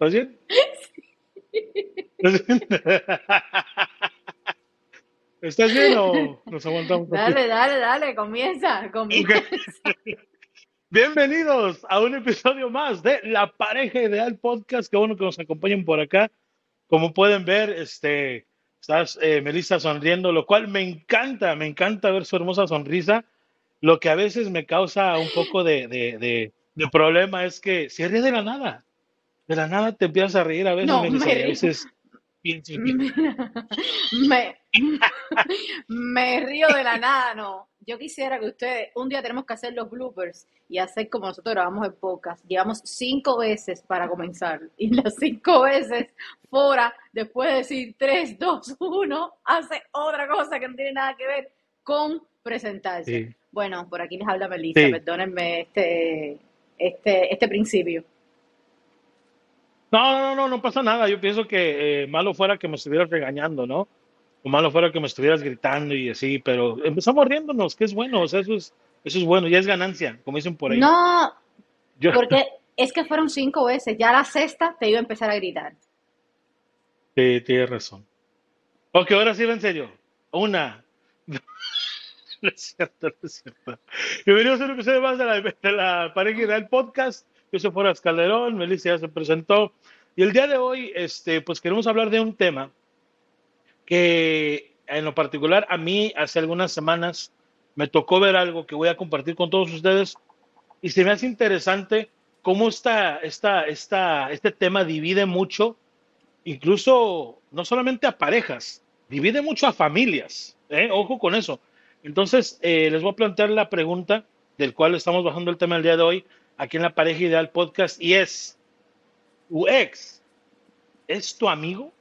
¿Estás bien? ¿Estás bien? ¿Estás bien o nos aguantamos? Dale, dale, dale, comienza, comienza. Bienvenidos a un episodio más de La Pareja Ideal Podcast. Qué bueno que nos acompañen por acá. Como pueden ver, este, estás eh, Melissa sonriendo, lo cual me encanta, me encanta ver su hermosa sonrisa. Lo que a veces me causa un poco de, de, de, de problema es que se ríe de la nada. De la nada te empiezas a reír a veces, No, me y a río. veces pienso que Me, me río de la nada, no. Yo quisiera que ustedes, un día tenemos que hacer los bloopers y hacer como nosotros grabamos en podcast. Llevamos cinco veces para comenzar y las cinco veces fuera, después de decir 3, 2, 1, hace otra cosa que no tiene nada que ver con presentarse. sí, Bueno, por aquí les habla Melissa, sí. perdónenme este, este, este principio. No, no, no, no pasa nada. Yo pienso que eh, malo fuera que me estuvieras regañando, ¿no? O malo fuera que me estuvieras gritando y así, pero empezamos riéndonos, que es bueno, o sea, eso es, eso es bueno, ya es ganancia, como dicen por ahí. No, Yo, porque es que fueron cinco veces, ya la sexta te iba a empezar a gritar. sí, tienes razón. Ok, ahora sí en serio. Una. No es cierto, no es cierto. Bienvenidos a un episodio más de la, de la Pareja Ideal Podcast. Yo soy Foras Calderón, Melissa ya se presentó. Y el día de hoy, este, pues queremos hablar de un tema que en lo particular a mí hace algunas semanas me tocó ver algo que voy a compartir con todos ustedes y se me hace interesante cómo esta, esta, esta, este tema divide mucho, incluso no solamente a parejas, divide mucho a familias. ¿eh? Ojo con eso. Entonces, eh, les voy a plantear la pregunta del cual estamos bajando el tema el día de hoy aquí en la Pareja Ideal Podcast y es, ¿tu ex es tu amigo?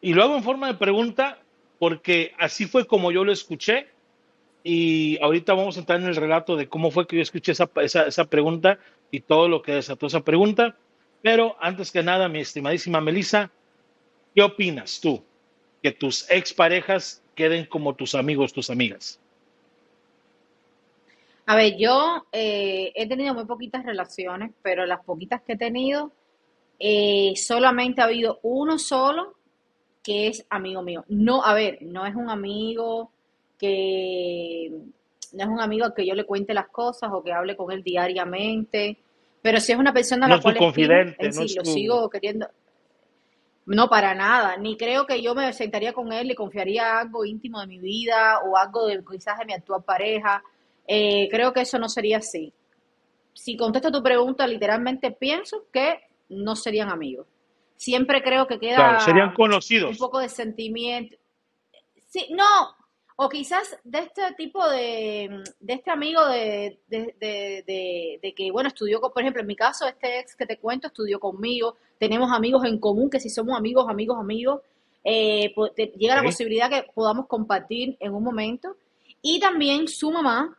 Y lo hago en forma de pregunta porque así fue como yo lo escuché y ahorita vamos a entrar en el relato de cómo fue que yo escuché esa, esa, esa pregunta y todo lo que desató esa pregunta. Pero antes que nada, mi estimadísima Melissa, ¿qué opinas tú? Que tus exparejas queden como tus amigos, tus amigas. A ver, yo eh, he tenido muy poquitas relaciones, pero las poquitas que he tenido, eh, solamente ha habido uno solo que es amigo mío. No, a ver, no es un amigo que, no es un amigo al que yo le cuente las cosas o que hable con él diariamente, pero sí es una persona a No la tu cual confidente, es no decir, es lo tu... sigo queriendo, no para nada, ni creo que yo me sentaría con él y confiaría algo íntimo de mi vida o algo de quizás de mi actual pareja. Eh, creo que eso no sería así. Si contesto tu pregunta, literalmente pienso que no serían amigos. Siempre creo que Claro, serían queda un conocidos. poco de sentimiento. Sí, no, o quizás de este tipo de, de este amigo de, de, de, de- de que, bueno, estudió, con- por ejemplo, en mi caso, este ex que te cuento estudió conmigo, tenemos amigos en común, que si somos amigos, amigos, amigos, eh, llega la posibilidad que podamos compartir en un momento. Y también su mamá,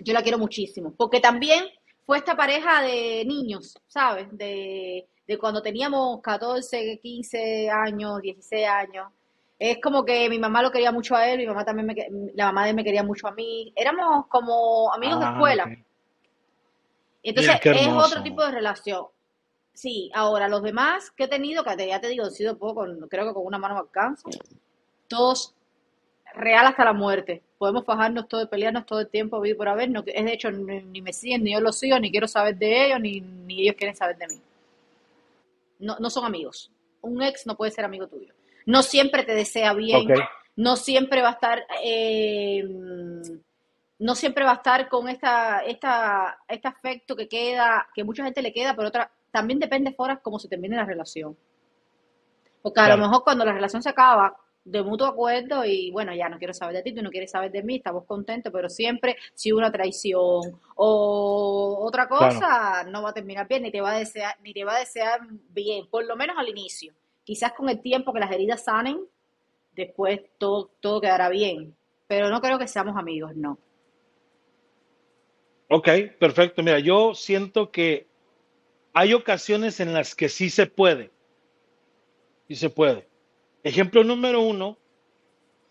yo la quiero muchísimo, porque también fue esta pareja de niños, ¿sabes? De, de cuando teníamos 14, 15 años, 16 años. Es como que mi mamá lo quería mucho a él, mi mamá también me, la mamá de él me quería mucho a mí. Éramos como amigos de Ah, escuela. ok. Entonces es otro tipo de relación. Sí, ahora los demás que he tenido, que ya te digo, he sido poco, creo que con una mano me alcanza, todos real hasta la muerte. Podemos fajarnos todo, pelearnos todo el tiempo, vivir por haber. No, es de hecho, ni, ni me siguen, ni yo los sigo, ni quiero saber de ellos, ni, ni ellos quieren saber de mí. No, no son amigos. Un ex no puede ser amigo tuyo. No siempre te desea bien, no siempre va a estar, eh, no siempre va a estar con esta, esta, este afecto que queda, que mucha gente le queda, pero otra, también depende fuera cómo se termine la relación. Porque a lo mejor cuando la relación se acaba, de mutuo acuerdo y bueno, ya no quiero saber de ti, tú no quieres saber de mí, estamos contentos, pero siempre si hubo una traición o otra Claro. cosa, no va a terminar bien, ni te va a desear, ni te va a desear bien, por lo menos al inicio. Quizás con el tiempo que las heridas sanen, después todo, todo quedará bien. Pero no creo que seamos amigos, no. Ok, perfecto. Mira, yo siento que hay ocasiones en las que sí se puede. Sí se puede. Ejemplo número uno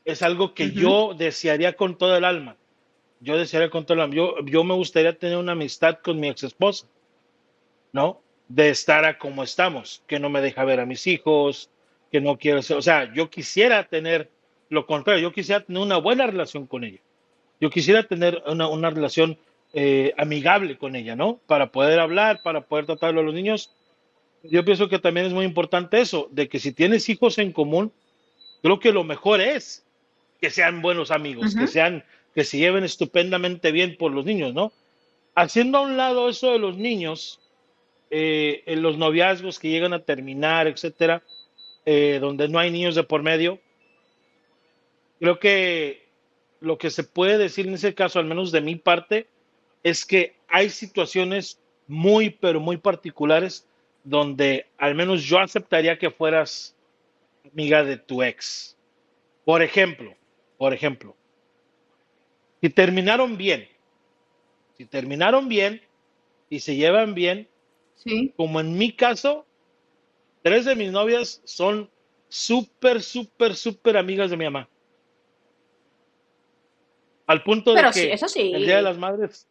es algo que yo desearía con todo el alma. Yo desearía con todo el alma. Yo, yo me gustaría tener una amistad con mi ex esposa, ¿no? de estar a como estamos, que no me deja ver a mis hijos, que no quiero ser, o sea, yo quisiera tener lo contrario, yo quisiera tener una buena relación con ella. Yo quisiera tener una, una relación eh, amigable con ella, ¿no? Para poder hablar, para poder tratarlo a los niños. Yo pienso que también es muy importante eso, de que si tienes hijos en común, creo que lo mejor es que sean buenos amigos, que sean, que se lleven estupendamente bien por los niños, ¿no? Haciendo a un lado eso de los niños, eh, en los noviazgos que llegan a terminar, etcétera, eh, donde no hay niños de por medio, creo que lo que se puede decir en ese caso, al menos de mi parte, es que hay situaciones muy, pero muy particulares donde al menos yo aceptaría que fueras amiga de tu ex. Por ejemplo, por ejemplo, si terminaron bien, si terminaron bien y se llevan bien, Sí. como en mi caso, tres de mis novias son súper, súper, súper amigas de mi mamá. Al punto de sí, que el Día de las Madres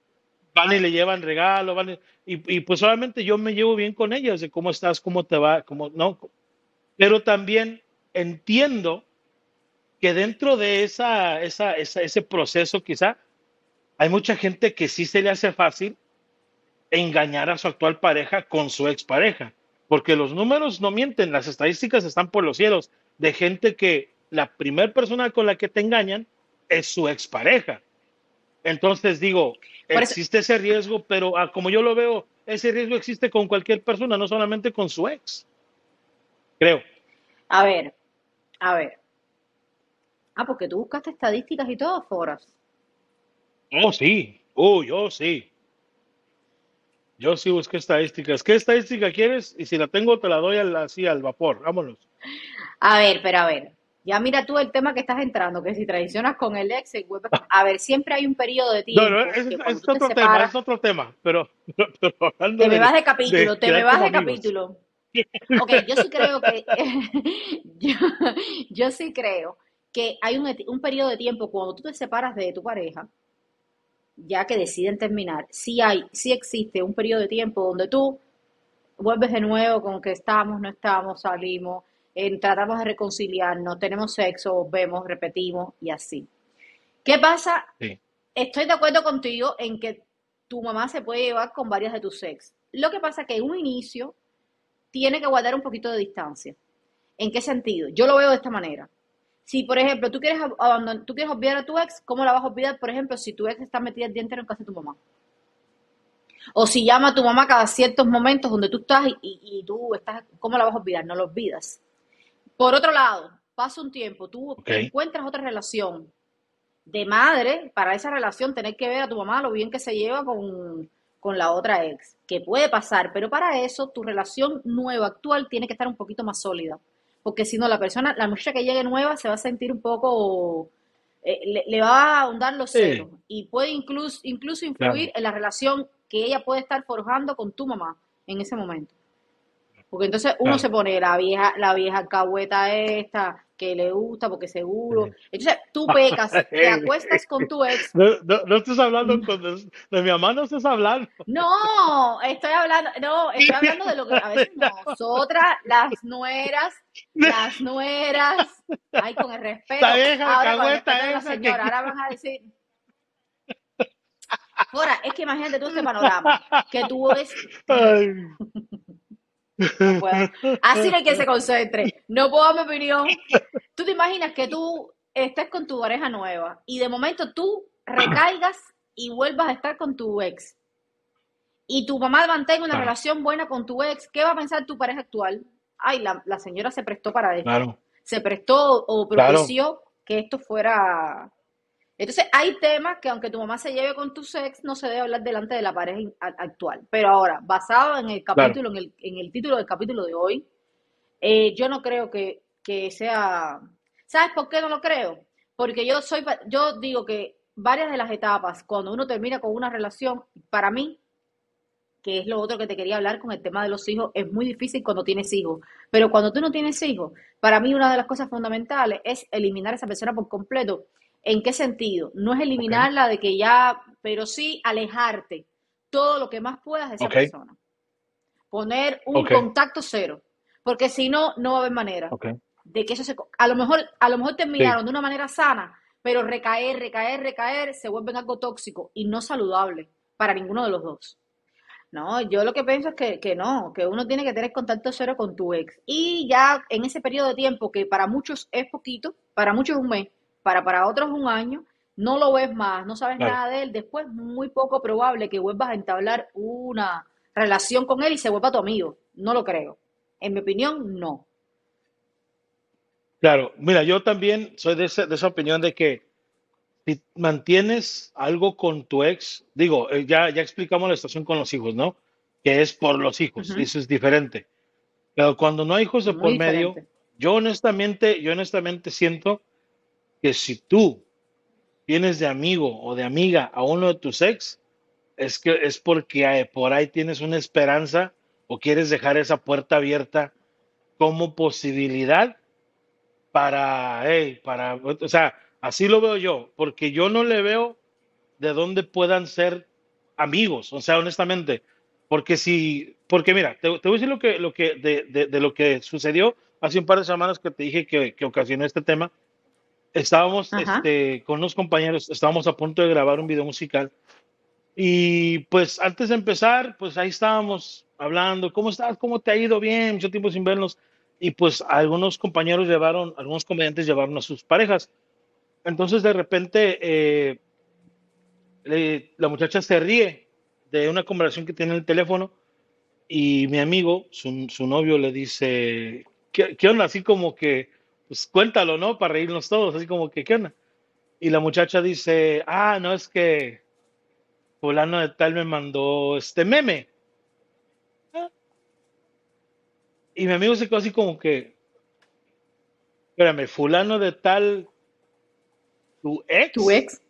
van y le llevan regalo, van y, y, pues obviamente yo me llevo bien con ellas, de cómo estás, cómo te va, cómo no. Pero también entiendo que dentro de esa, esa, esa, ese proceso quizá hay mucha gente que sí se le hace fácil engañar a su actual pareja con su expareja, porque los números no mienten, las estadísticas están por los cielos de gente que la primera persona con la que te engañan es su expareja. Entonces digo, existe ese riesgo, pero ah, como yo lo veo, ese riesgo existe con cualquier persona, no solamente con su ex, creo. a ver, a ver. Ah, porque tú buscaste estadísticas y todo, Foras. Oh, sí, oh, yo sí, yo sí busqué estadísticas. ¿Qué estadística quieres? Y si la tengo, te la doy al, así al vapor, vámonos. A ver, pero a ver. Ya mira tú el tema que estás entrando, que si traicionas con el ex, A ver, siempre hay un periodo de No, no, tiempo ese que es, tú te otro tema, separas, es otro tema, pero, pero, pero hablando te me de, vas de capítulo, de te me vas de amigos. capítulo. Ok, yo sí creo que, yo, yo sí creo que hay un, un periodo de tiempo cuando tú te separas de tu pareja, ya que deciden terminar, sí hay, sí existe un periodo de tiempo donde tú vuelves de nuevo con que estamos, no estamos, salimos, eh, tratamos de reconciliarnos, tenemos sexo, vemos, repetimos y así. ¿Qué pasa? Sí, Estoy de acuerdo contigo en que tu mamá se puede llevar con varias de tus ex. Lo que pasa es que en un inicio tiene que guardar un poquito de distancia. ¿En qué sentido? Yo lo veo de esta manera. Si, por ejemplo, tú quieres ab- abandonar, tú quieres olvidar a tu ex, ¿cómo la vas a olvidar, por ejemplo, si tu ex está metida el día entero en casa de tu mamá? O si llama a tu mamá cada ciertos momentos donde tú estás y, y- y tú estás, ¿cómo la vas a olvidar? No la olvidas. Por otro lado, pasa un tiempo, tú encuentras otra relación de madre, para esa relación tener que ver a tu mamá lo bien que se lleva con, con la otra ex, que puede pasar, pero para eso tu relación nueva, actual, tiene que estar un poquito más sólida, porque si no, la persona, la muchacha que llegue nueva se va a sentir un poco, eh, le, le va a ahondar los sí, celos y puede incluso, incluso claro. influir en la relación que ella puede estar forjando con tu mamá en ese momento. Porque entonces uno se pone la vieja, la vieja alcahueta esta, que le gusta porque seguro. Entonces tú pecas, te acuestas con tu ex. No, no, no estés hablando con, de mi mamá, no estés hablando. No, estoy hablando, no, estoy hablando de lo que a veces nosotras, las nueras, las nueras, ay, con el La respeto, vieja ahora con el respeto alcahueta de la esa que... señora, ahora van a decir, ahora, es que imagínate tú este panorama, que tú ves, Ay. No puedo, así no hay que se concentre, no puedo dar mi opinión, tú te imaginas que tú estés con tu pareja nueva y de momento tú recaigas y vuelvas a estar con tu ex y tu mamá mantenga una Claro, relación buena con tu ex, ¿qué va a pensar tu pareja actual? Ay, la, la señora se prestó para esto, claro, se prestó o claro. propició que esto fuera... Entonces, hay temas que aunque tu mamá se lleve con tu ex, no se debe hablar delante de la pareja actual. Pero ahora, basado en el Claro. capítulo, en el, en el título del capítulo de hoy, eh, yo no creo que, que sea... ¿Sabes por qué no lo creo? Porque yo soy, yo digo que varias de las etapas, cuando uno termina con una relación, para mí, que es lo otro que te quería hablar con el tema de los hijos, es muy difícil cuando tienes hijos. Pero cuando tú no tienes hijos, para mí una de las cosas fundamentales es eliminar a esa persona por completo. ¿En qué sentido? No es eliminarla de que ya, pero sí alejarte todo lo que más puedas de esa persona. poner un contacto cero, porque si no, no va a haber manera de que eso se... A lo mejor, a lo mejor Sí, terminaron de una manera sana, pero recaer, recaer, recaer, se vuelven algo tóxico y no saludable para ninguno de los dos. No, yo lo que pienso es que, que no, que uno tiene que tener contacto cero con tu ex. Y ya en ese periodo de tiempo, que para muchos es poquito, para muchos es un mes, para, para otros un año, no lo ves más, no sabes claro. nada de él, después muy poco probable que vuelvas a entablar una relación con él y se vuelva tu amigo. No lo creo. En mi opinión, no. Claro, mira, yo también soy de esa, de esa opinión de que si mantienes algo con tu ex, digo, eh, ya, ya explicamos la situación con los hijos, ¿no? Que es por los hijos, eso es diferente. Pero cuando no hay hijos de Muy por medio, yo honestamente, yo honestamente siento que si tú tienes de amigo o de amiga a uno de tus ex, es que es porque eh, por ahí tienes una esperanza o quieres dejar esa puerta abierta como posibilidad para, hey, para, o sea, así lo veo yo, porque yo no le veo de dónde puedan ser amigos, o sea, honestamente, porque si, porque mira, te, voy a decir lo que, lo que, de, de lo que sucedió hace un par de semanas que te dije que, que ocasionó este tema. Estábamos, este, con unos compañeros, estábamos a punto de grabar un video musical y pues antes de empezar, pues ahí estábamos hablando, ¿cómo estás? ¿Cómo te ha ido? Bien, mucho tiempo sin vernos. Y pues algunos compañeros llevaron, algunos comediantes llevaron a sus parejas. Entonces de repente eh, le- la muchacha se ríe de una conversación que tiene en el teléfono y mi amigo, su, su novio, le dice, ¿qué, qué onda? Así como que, pues cuéntalo, ¿no? Para reírnos todos, así como que, ¿qué onda? Y la muchacha dice, ah, no, es que fulano de tal me mandó este meme. Ah, Y mi amigo se quedó así como que, espérame, fulano de tal, tu ¿Tu ex. ex?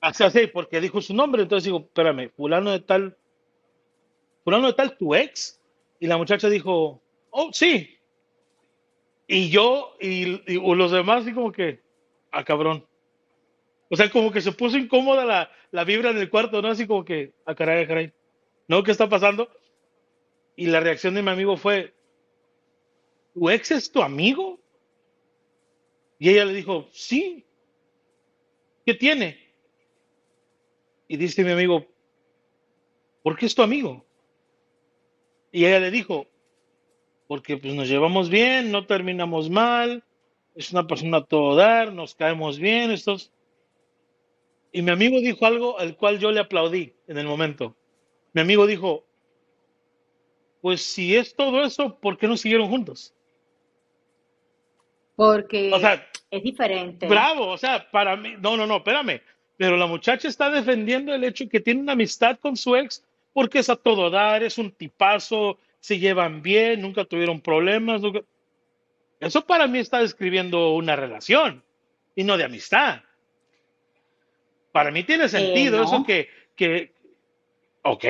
Así, así, porque dijo su nombre, entonces digo, espérame, fulano de tal, fulano de tal, tu ex. Y la muchacha dijo, oh, sí. Y yo y, los demás así como que, ah, cabrón. O sea, como que se puso incómoda la, la vibra en el cuarto, ¿no? Así como que, ah, caray, ah, caray. ¿No? ¿Qué está pasando? Y la reacción de mi amigo fue, ¿tu ex es tu amigo? Y ella le dijo, sí, ¿qué tiene? Y dice mi amigo, ¿por qué es tu amigo? Y ella le dijo, porque pues nos llevamos bien, no terminamos mal, es una persona a todo dar, nos caemos bien, estos... Y mi amigo dijo algo al cual yo le aplaudí en el momento. Mi amigo dijo, pues si es todo eso, ¿por qué no siguieron juntos? O Porque sea, es diferente. bravo, o sea, para mí, no, no, no, espérame. Pero la muchacha está defendiendo el hecho que tiene una amistad con su ex porque es a todo dar, es un tipazo, se llevan bien, nunca tuvieron problemas. nunca- Eso para mí está describiendo una relación y no de amistad. Para mí tiene Eh, sentido eso que, que, ok,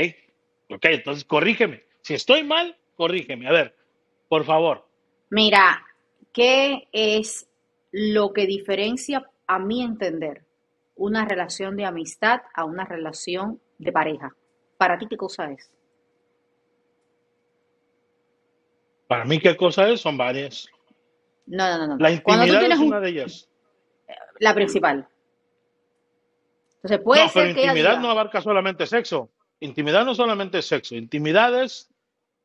ok, entonces corrígeme. Si estoy mal, corrígeme. A ver, por favor. Mira, ¿qué es lo que diferencia, a mi entender, una relación de amistad a una relación de pareja? ¿Para ti qué cosa es? Para mí, ¿qué cosa es? Son varias. No, no, no, no. La tú intimidad tienes es un, una de ellas. la principal. Entonces puede No, pero ser que ella intimidad no abarca solamente sexo. Intimidad no solamente es sexo. Intimidad es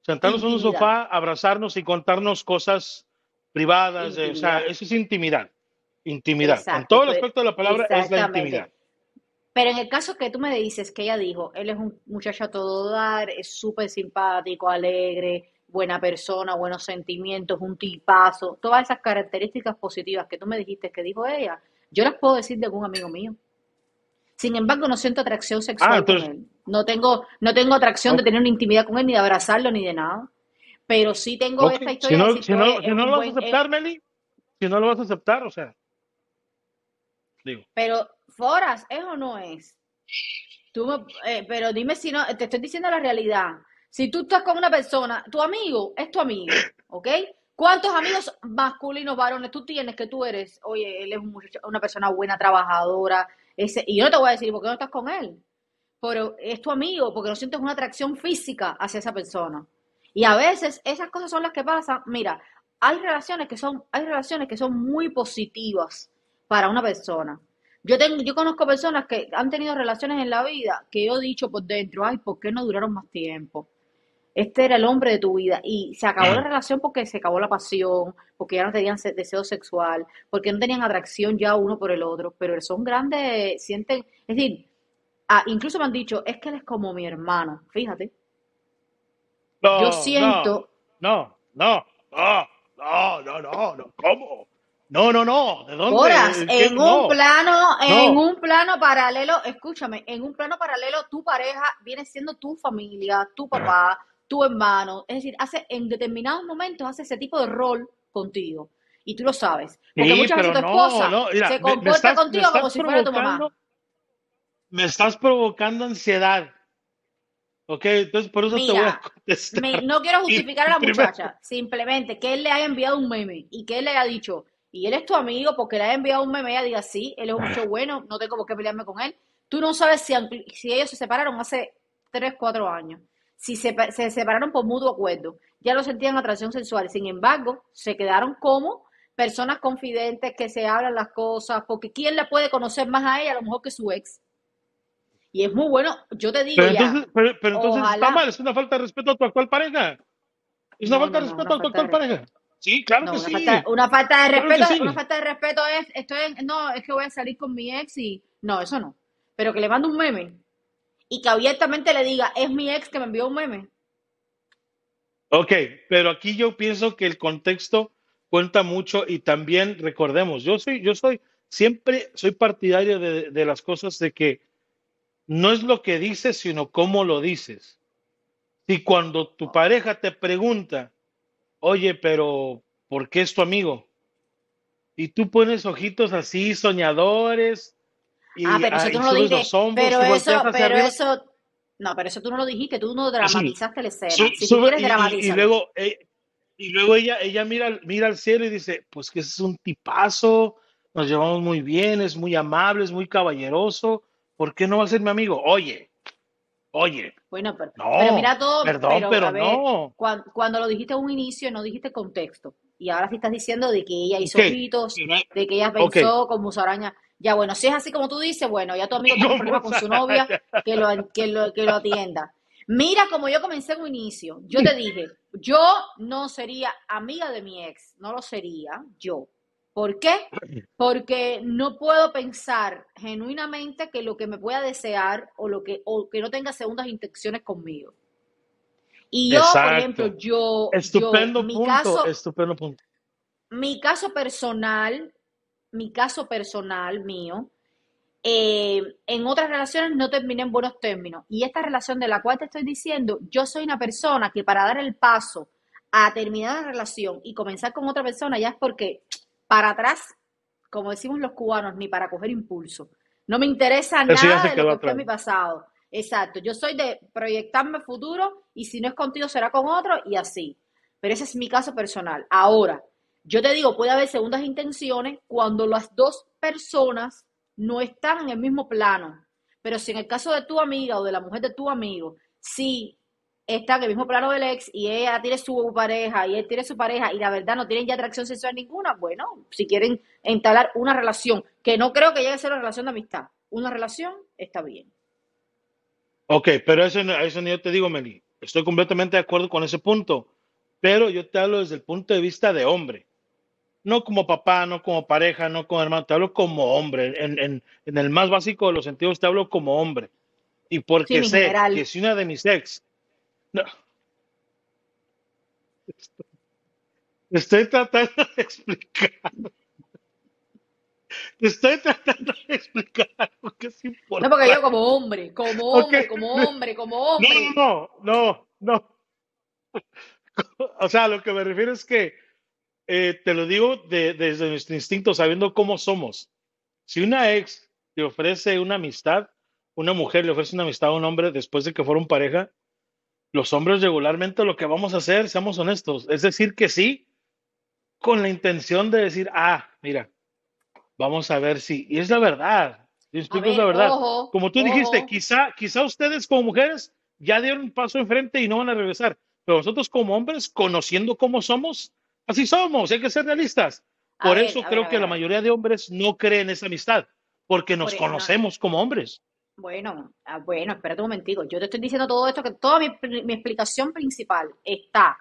sentarnos en un intimidad, sofá, abrazarnos y contarnos cosas privadas. de- o sea, intimidad. eso es intimidad. Intimidad. En Exacto, todo el pues aspecto de la palabra es la intimidad. Pero en el caso que tú me dices que ella dijo, él es un muchacho a todo dar, es súper simpático, alegre, buena persona, buenos sentimientos, un tipazo, todas esas características positivas que tú me dijiste que dijo ella, yo las puedo decir de algún amigo mío. Sin embargo, no siento atracción Ah, sexual con entonces, él. No tengo, no tengo atracción de tener una intimidad con él, ni de abrazarlo, ni de nada. Pero sí tengo esta historia no, si no, si no lo vas a es, aceptar, Meli, si no lo vas a aceptar, o sea, digo, pero Foras, ¿es o no es? Tú me- eh, pero dime si no, te estoy diciendo la realidad. Si tú estás con una persona, tu amigo es tu amigo, ¿ok? ¿Cuántos amigos masculinos varones tú tienes que tú eres? Oye, él es un muchacho- una persona buena, trabajadora, ese, y yo no te voy a decir por qué no estás con él. pero es tu amigo porque no sientes una atracción física hacia esa persona. Y a veces esas cosas son las que pasan. Mira, hay relaciones que son, hay relaciones que son muy positivas para una persona. Yo tengo, yo conozco personas que han tenido relaciones en la vida que yo he dicho por dentro, ay, ¿por qué no duraron más tiempo? Este era el hombre de tu vida y se acabó la relación porque se acabó la pasión, porque ya no tenían se- deseo sexual, porque no tenían atracción ya uno por el otro, pero son grandes, sienten, es decir, ah, incluso me han dicho, es que él es como mi hermano, fíjate, yo No, siento no, no, no, no, no, no, no, ¿cómo? No, no, no, ¿de dónde? Horas, en un No, plano, en no. un plano paralelo, escúchame, en un plano paralelo tu pareja viene siendo tu familia, tu papá, tu hermano, es decir, hace en determinados momentos hace ese tipo de rol contigo y tú lo sabes, porque Sí, muchas veces tu esposa no, mira, se comporta estás, contigo como si fuera tu mamá. me estás provocando ansiedad, ¿ok? Entonces por eso te voy a contestar. me- no quiero justificar a la muchacha, simplemente que él le haya enviado un meme y que él le haya dicho, y él es tu amigo porque le haya enviado un meme, ella diga, sí, él es un muchacho bueno, no tengo por qué pelearme con él. Tú no sabes si, si ellos se separaron hace 3, 4 años, si se, se separaron por mutuo acuerdo, ya no sentían atracción sexual, sin embargo, se quedaron como personas confidentes que se hablan las cosas, porque ¿quién le puede conocer más a ella a lo mejor que su ex? Y es muy bueno, yo te digo pero ya, entonces, pero, pero entonces está mal, es una falta de respeto a tu actual pareja. Es una no, falta de no, respeto a tu actual pareja. Sí, claro que una falta, sí, una falta de claro respeto, una falta de respeto es, estoy en, no, es que voy a salir con mi ex y, no, eso no. Pero que le mande un meme y que abiertamente le diga, es mi ex que me envió un meme. Ok, pero aquí yo pienso que el contexto cuenta mucho y también recordemos, yo soy, yo soy, siempre soy partidario de, de las cosas de que no es lo que dices, sino cómo lo dices. Y cuando tu pareja te pregunta, oye, pero ¿por qué es tu amigo? Y tú pones ojitos así, soñadores, Ah, y, pero eso ah, tú no lo dijiste, pero eso, pero eso, no, pero eso tú no lo dijiste, tú no Sí, dramatizaste la escena. Su- Si tú quieres, y, y- luego eh, y luego ella ella mira al- mira al cielo y dice pues que ese es un tipazo nos llevamos muy bien es muy amable es muy caballeroso ¿por qué no va a ser mi amigo? oye oye Bueno, pero, pero no mira todo, perdón pero a pero ver, no cuan- cuando, lo dijiste a un inicio, no dijiste contexto. Y ahora sí estás diciendo de que ella hizo hay- de que ella pensó con musaraña. Ya, bueno, si es así como tú dices, bueno, ya tu amigo tiene un problema ¿Cómo con su novia, que lo, que lo, que lo atienda. Mira como yo comencé en un inicio. Yo te dije, yo no sería amiga de mi ex, no lo sería yo. ¿Por qué? Porque no puedo pensar genuinamente que lo que me pueda desear o lo que o que no tenga segundas intenciones conmigo. Y yo, por ejemplo, yo, yo, estupendo mi punto caso, estupendo punto mi caso personal, mi caso personal mío, eh, en otras relaciones no terminé en buenos términos. Y esta relación de la cual te estoy diciendo, yo soy una persona que para dar el paso a terminar la relación y comenzar con otra persona ya es porque para atrás, como decimos los cubanos, ni para coger impulso. No me interesa eso nada de lo que fue mi pasado. Exacto, yo soy de proyectarme futuro y si no es contigo será con otro y así. Pero ese es mi caso personal. Ahora, yo te digo, puede haber segundas intenciones cuando las dos personas no están en el mismo plano. Pero si en el caso de tu amiga o de la mujer de tu amigo, sí está en el mismo plano del ex y ella tiene su pareja y él tiene su pareja y la verdad no tienen ya atracción sexual ninguna, bueno, si quieren entablar una relación, que no creo que llegue a ser una relación de amistad, una relación está bien. Ok, pero eso, eso yo te digo, Meli. Estoy completamente de acuerdo con ese punto. Pero yo te hablo desde el punto de vista de hombre. No como papá, no como pareja, no como hermano. Te hablo como hombre. En, en, en el más básico de los sentidos te hablo como hombre. Y porque sé general. que si una de mis ex... No, estoy tratando de explicar. Te estoy tratando de explicar que es No, porque importante. yo como hombre, como hombre, como hombre, como No, hombre. no, no, no. O sea, lo que me refiero es que eh, te lo digo de- desde nuestro instinto, sabiendo cómo somos. Si una ex te ofrece una amistad, una mujer le ofrece una amistad a un hombre después de que fueron pareja, los hombres regularmente lo que vamos a hacer, seamos honestos, es decir que sí, con la intención de decir, ah, mira, vamos a ver si. Y es la verdad. Y A explico es la ver, verdad. ojo, Como tú dijiste, quizá, quizá ustedes como mujeres ya dieron un paso enfrente y no van a regresar. Pero nosotros como hombres, conociendo cómo somos, así somos, hay que ser realistas. Por eso ver, creo que la mayoría de hombres no creen esa amistad, porque Por nos e- no, conocemos como hombres. bueno, ah, bueno, espérate un momentico. Yo te estoy diciendo todo esto, que toda mi, mi explicación principal está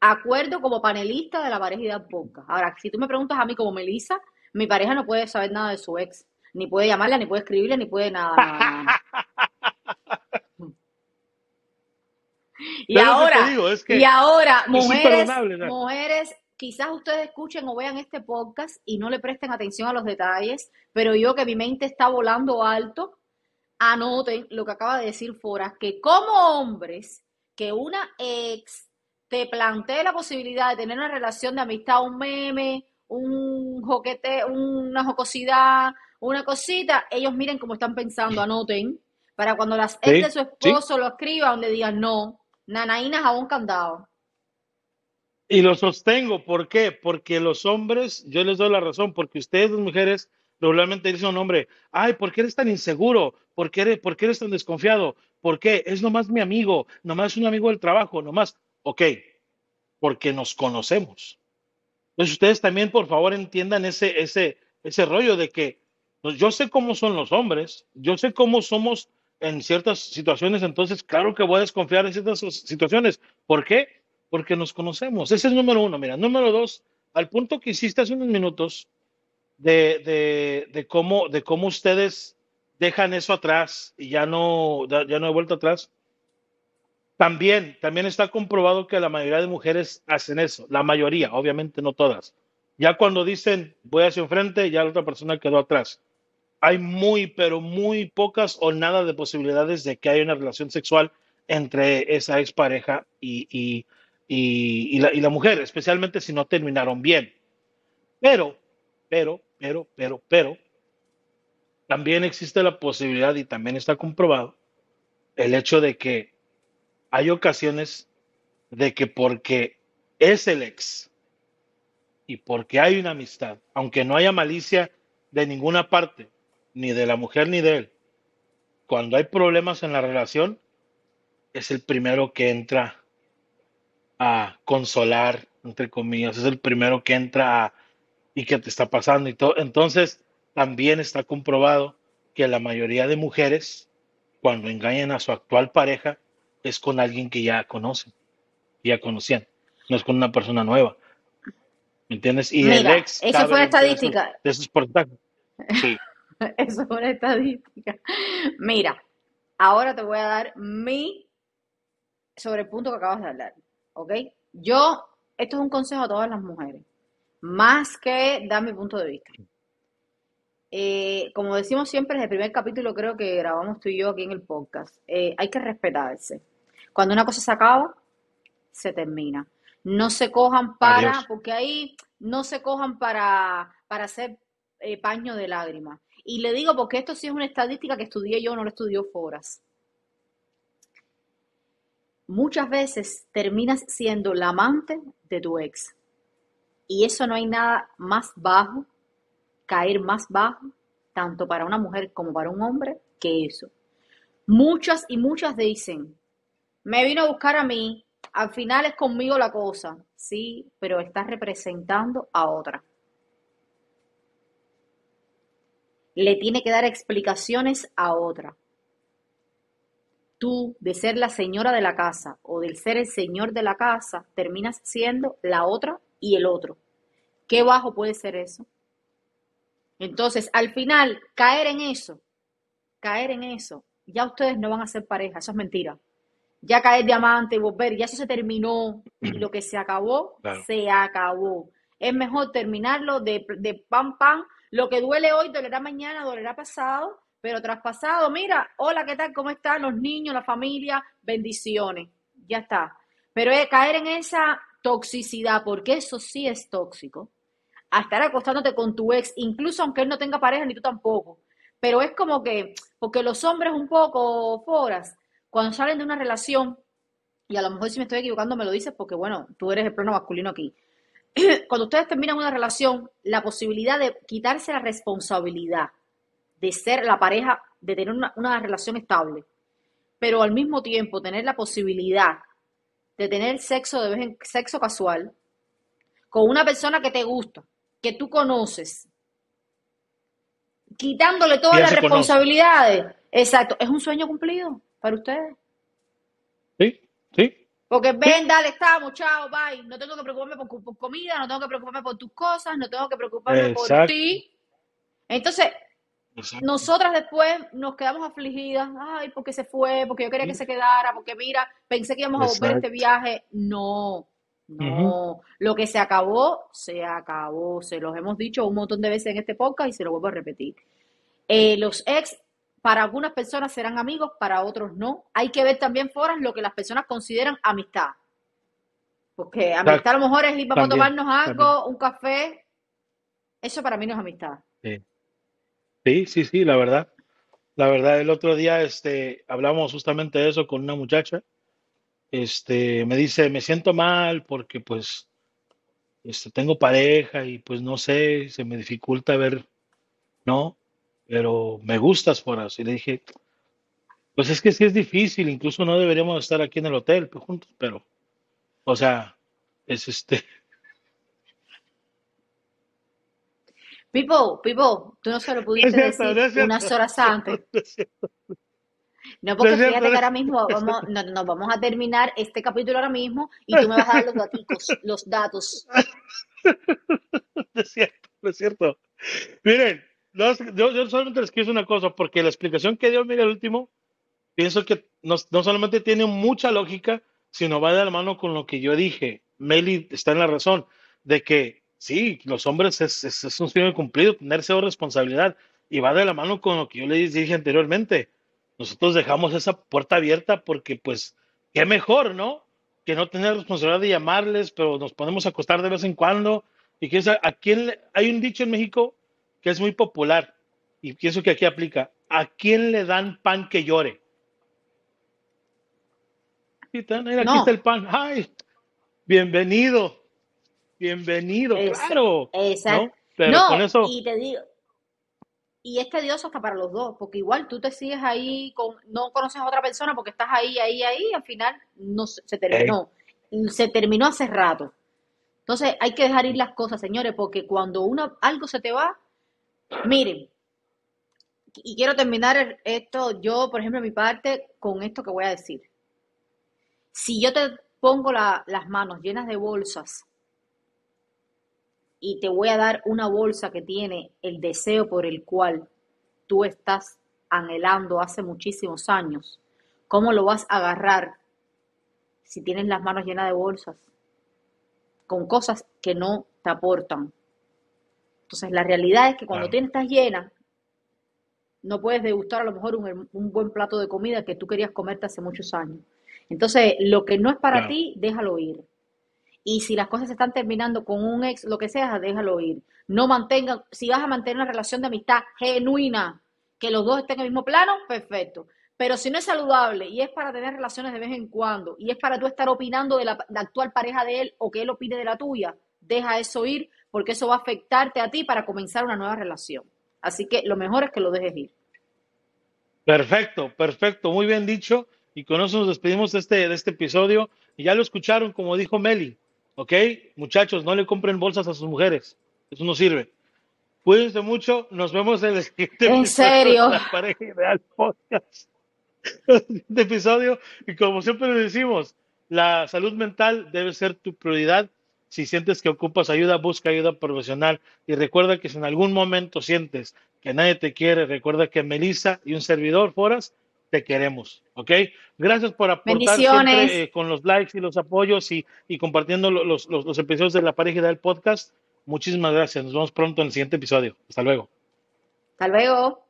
acuerdo como panelista de la pareja del podcast. Ahora, si tú me preguntas a mí como Melissa, mi pareja no puede saber nada de su ex. Ni puede llamarla, ni puede escribirle, ni puede nada, nada, nada, nada. Y ¿Sabes lo que te ahora, digo? Es y ahora, es mujeres, mujeres, quizás ustedes escuchen o vean este podcast y no le presten atención a los detalles, pero yo que mi mente está volando alto, anoten lo que acaba de decir Foras, que como hombres, que una ex te plantee la posibilidad de tener una relación de amistad, un meme, un joquete, una jocosidad, una cosita, ellos miren cómo están pensando, anoten, para cuando las ex de su sí. esposo lo escriban, le digan no, nanaína jabón candado. Y lo sostengo, ¿por qué? Porque los hombres, yo les doy la razón, porque ustedes, las mujeres, regularmente dicen a un hombre, ay, ¿por qué eres tan inseguro? ¿Por qué eres, por qué eres tan desconfiado? ¿Por qué? Es nomás mi amigo, nomás un amigo del trabajo, nomás, ok, porque nos conocemos. Entonces ustedes también, por favor, entiendan ese, ese, ese rollo de que pues, yo sé cómo son los hombres, yo sé cómo somos en ciertas situaciones, entonces claro que voy a desconfiar en ciertas situaciones. ¿Por qué? Porque nos conocemos. Ese es número uno. Mira, número dos, al punto que hiciste hace unos minutos de, de, de cómo, de cómo ustedes dejan eso atrás y ya no, ya no hay vuelta atrás. También, también está comprobado que la mayoría de mujeres hacen eso. La mayoría, obviamente no todas. Ya cuando dicen voy hacia enfrente, ya la otra persona quedó atrás. Hay muy, pero muy pocas o nada de posibilidades de que haya una relación sexual entre esa expareja y, y, la, y la mujer, especialmente si no terminaron bien. Pero, pero, pero, pero, pero, también existe la posibilidad y también está comprobado el hecho de que hay ocasiones de que porque es el ex y porque hay una amistad, aunque no haya malicia de ninguna parte, ni de la mujer ni de él, cuando hay problemas en la relación, es el primero que entra a consolar, entre comillas, es el primero que entra a, y que te está pasando y todo. Entonces, también está comprobado que la mayoría de mujeres, cuando engañan a su actual pareja, es con alguien que ya conocen, ya conocían, no es con una persona nueva. ¿Me entiendes? Y el ex eso cabe fue esos, estadística. de esos porcentajes. Sí, Eso es una estadística. Mira, ahora te voy a dar mi sobre el punto que acabas de hablar, ¿ok? Yo, esto es un consejo a todas las mujeres, más que dar mi punto de vista. Eh, como decimos siempre, desde el primer capítulo creo que grabamos tú y yo aquí en el podcast, eh, hay que respetarse. Cuando una cosa se acaba, se termina. No se cojan para, adiós. porque ahí no se cojan para, para hacer eh, paño de lágrimas. Y le digo porque esto sí es una estadística que estudié yo, no lo estudió Foras. Muchas veces terminas siendo la amante de tu ex. Y eso no hay nada más bajo, caer más bajo, tanto para una mujer como para un hombre, que eso. Muchas y muchas dicen, me vino a buscar a mí, al final es conmigo la cosa. Sí, pero estás representando a otra. Le tiene que dar explicaciones a otra. Tú, de ser la señora de la casa o del ser el señor de la casa, terminas siendo la otra y el otro. ¿Qué bajo puede ser eso? Entonces, al final, caer en eso, caer en eso, ya ustedes no van a ser pareja, eso es mentira. Ya caer diamante y volver, ya eso se terminó y lo que se acabó, Claro. se acabó. Es mejor terminarlo de, de pam pam. Lo que duele hoy dolerá mañana, dolerá pasado, pero traspasado, mira, hola, ¿qué tal? ¿Cómo están los niños, la familia? Bendiciones. Ya está. Pero es caer en esa toxicidad, porque eso sí es tóxico. A estar acostándote con tu ex, incluso aunque él no tenga pareja ni tú tampoco. Pero es como que, porque los hombres un poco foras, cuando salen de una relación, y a lo mejor si me estoy equivocando me lo dices porque, bueno, tú eres el plano masculino aquí. Cuando ustedes terminan una relación, la posibilidad de quitarse la responsabilidad de ser la pareja, de tener una, una relación estable, pero al mismo tiempo tener la posibilidad de tener sexo de vez en sexo casual con una persona que te gusta, que tú conoces, quitándole todas las conoce. responsabilidades. Exacto, es un sueño cumplido para ustedes. Sí, sí. Porque ven, dale, estamos, chao, bye. No tengo que preocuparme por, por comida, no tengo que preocuparme por tus cosas, no tengo que preocuparme por ti. Entonces, Exacto. nosotras después nos quedamos afligidas. Ay, porque se fue, porque yo quería que se quedara, porque mira, pensé que íbamos a volver este viaje. No, no. Lo que se acabó, se acabó. Se los hemos dicho un montón de veces en este podcast y se lo vuelvo a repetir. Eh, los ex, para algunas personas serán amigos, para otros no. Hay que ver también, Foras, lo que las personas consideran amistad. Porque amistad a lo mejor es ir, vamos También, a tomarnos algo, un café. Eso para mí no es amistad. Sí. Sí, sí, sí, la verdad. La verdad, el otro día este, hablamos justamente de eso con una muchacha. Este, me dice, me siento mal porque pues este, tengo pareja y pues no sé, se me dificulta ver, ¿no? Pero me gustas, Foras. Y le dije, pues es que sí es difícil, incluso no deberíamos estar aquí en el hotel pues, juntos, pero, o sea, es este, Pipo, Pipo, tú no se lo pudiste cierto, decir no unas horas antes. no porque fíjate que ahora mismo vamos, no, no, vamos a terminar este capítulo ahora mismo y tú me vas a dar los daticos, los datos. No es cierto, no es cierto. Miren, yo, yo solamente les quiero decir una cosa, porque la explicación que dio Miguel último, pienso que no, no solamente tiene mucha lógica, sino va de la mano con lo que yo dije. Meli está en la razón de que sí, los hombres es, es, un sueño cumplido, tener cero responsabilidad, y va de la mano con lo que yo les dije anteriormente. Nosotros dejamos esa puerta abierta porque, pues, qué mejor, ¿no? Que no tener responsabilidad de llamarles, pero nos podemos acostar de vez en cuando. Y que a quién hay un dicho en México que es muy popular y pienso que aquí aplica. ¿A quién le dan pan que llore? Aquí mira, aquí está el pan. ¡Ay! Bienvenido, bienvenido, claro, exacto. ¿no? Pero con eso, y te digo, y es tedioso hasta para los dos, porque igual tú te sigues ahí con, no conoces a otra persona porque estás ahí, ahí, ahí, y al final no se, se terminó. Se terminó hace rato. Entonces hay que dejar ir las cosas, señores, porque cuando una, algo se te va, miren, y quiero terminar esto, yo, por ejemplo, mi parte, con esto que voy a decir. Si yo te pongo la- las manos llenas de bolsas y te voy a dar una bolsa que tiene el deseo por el cual tú estás anhelando hace muchísimos años, ¿cómo lo vas a agarrar si tienes las manos llenas de bolsas con cosas que no te aportan? Entonces, la realidad es que cuando claro, tienes estás llena, no puedes degustar a lo mejor un, un buen plato de comida que tú querías comerte hace muchos años. Entonces, lo que no es para claro, ti, déjalo ir. Y si las cosas se están terminando con un ex, lo que sea, déjalo ir. No mantenga, si vas a mantener una relación de amistad genuina, que los dos estén en el mismo plano, perfecto. Pero si no es saludable y es para tener relaciones de vez en cuando y es para tú estar opinando de la, la actual pareja de él o que él opine de la tuya, deja eso ir porque eso va a afectarte a ti para comenzar una nueva relación. Así que lo mejor es que lo dejes ir. Perfecto, perfecto, muy bien dicho. Y con eso nos despedimos de este, de este episodio. Y ya lo escucharon, como dijo Meli, ¿ok? Muchachos, no le compren bolsas a sus mujeres. Eso no sirve. Cuídense mucho. Nos vemos en el siguiente En episodio de serio. La Pareja Ideal Podcast. Episodio. Y como siempre decimos, la salud mental debe ser tu prioridad. Si sientes que ocupas ayuda, busca ayuda profesional. Y recuerda que si en algún momento sientes que nadie te quiere, recuerda que Melissa y un servidor, Foras, te queremos. ¿Ok? Gracias por aportar siempre eh, con los likes y los apoyos y, y compartiendo lo- los, los, los episodios de la pareja ideal podcast. Muchísimas gracias. Nos vemos pronto en el siguiente episodio. Hasta luego. Hasta luego.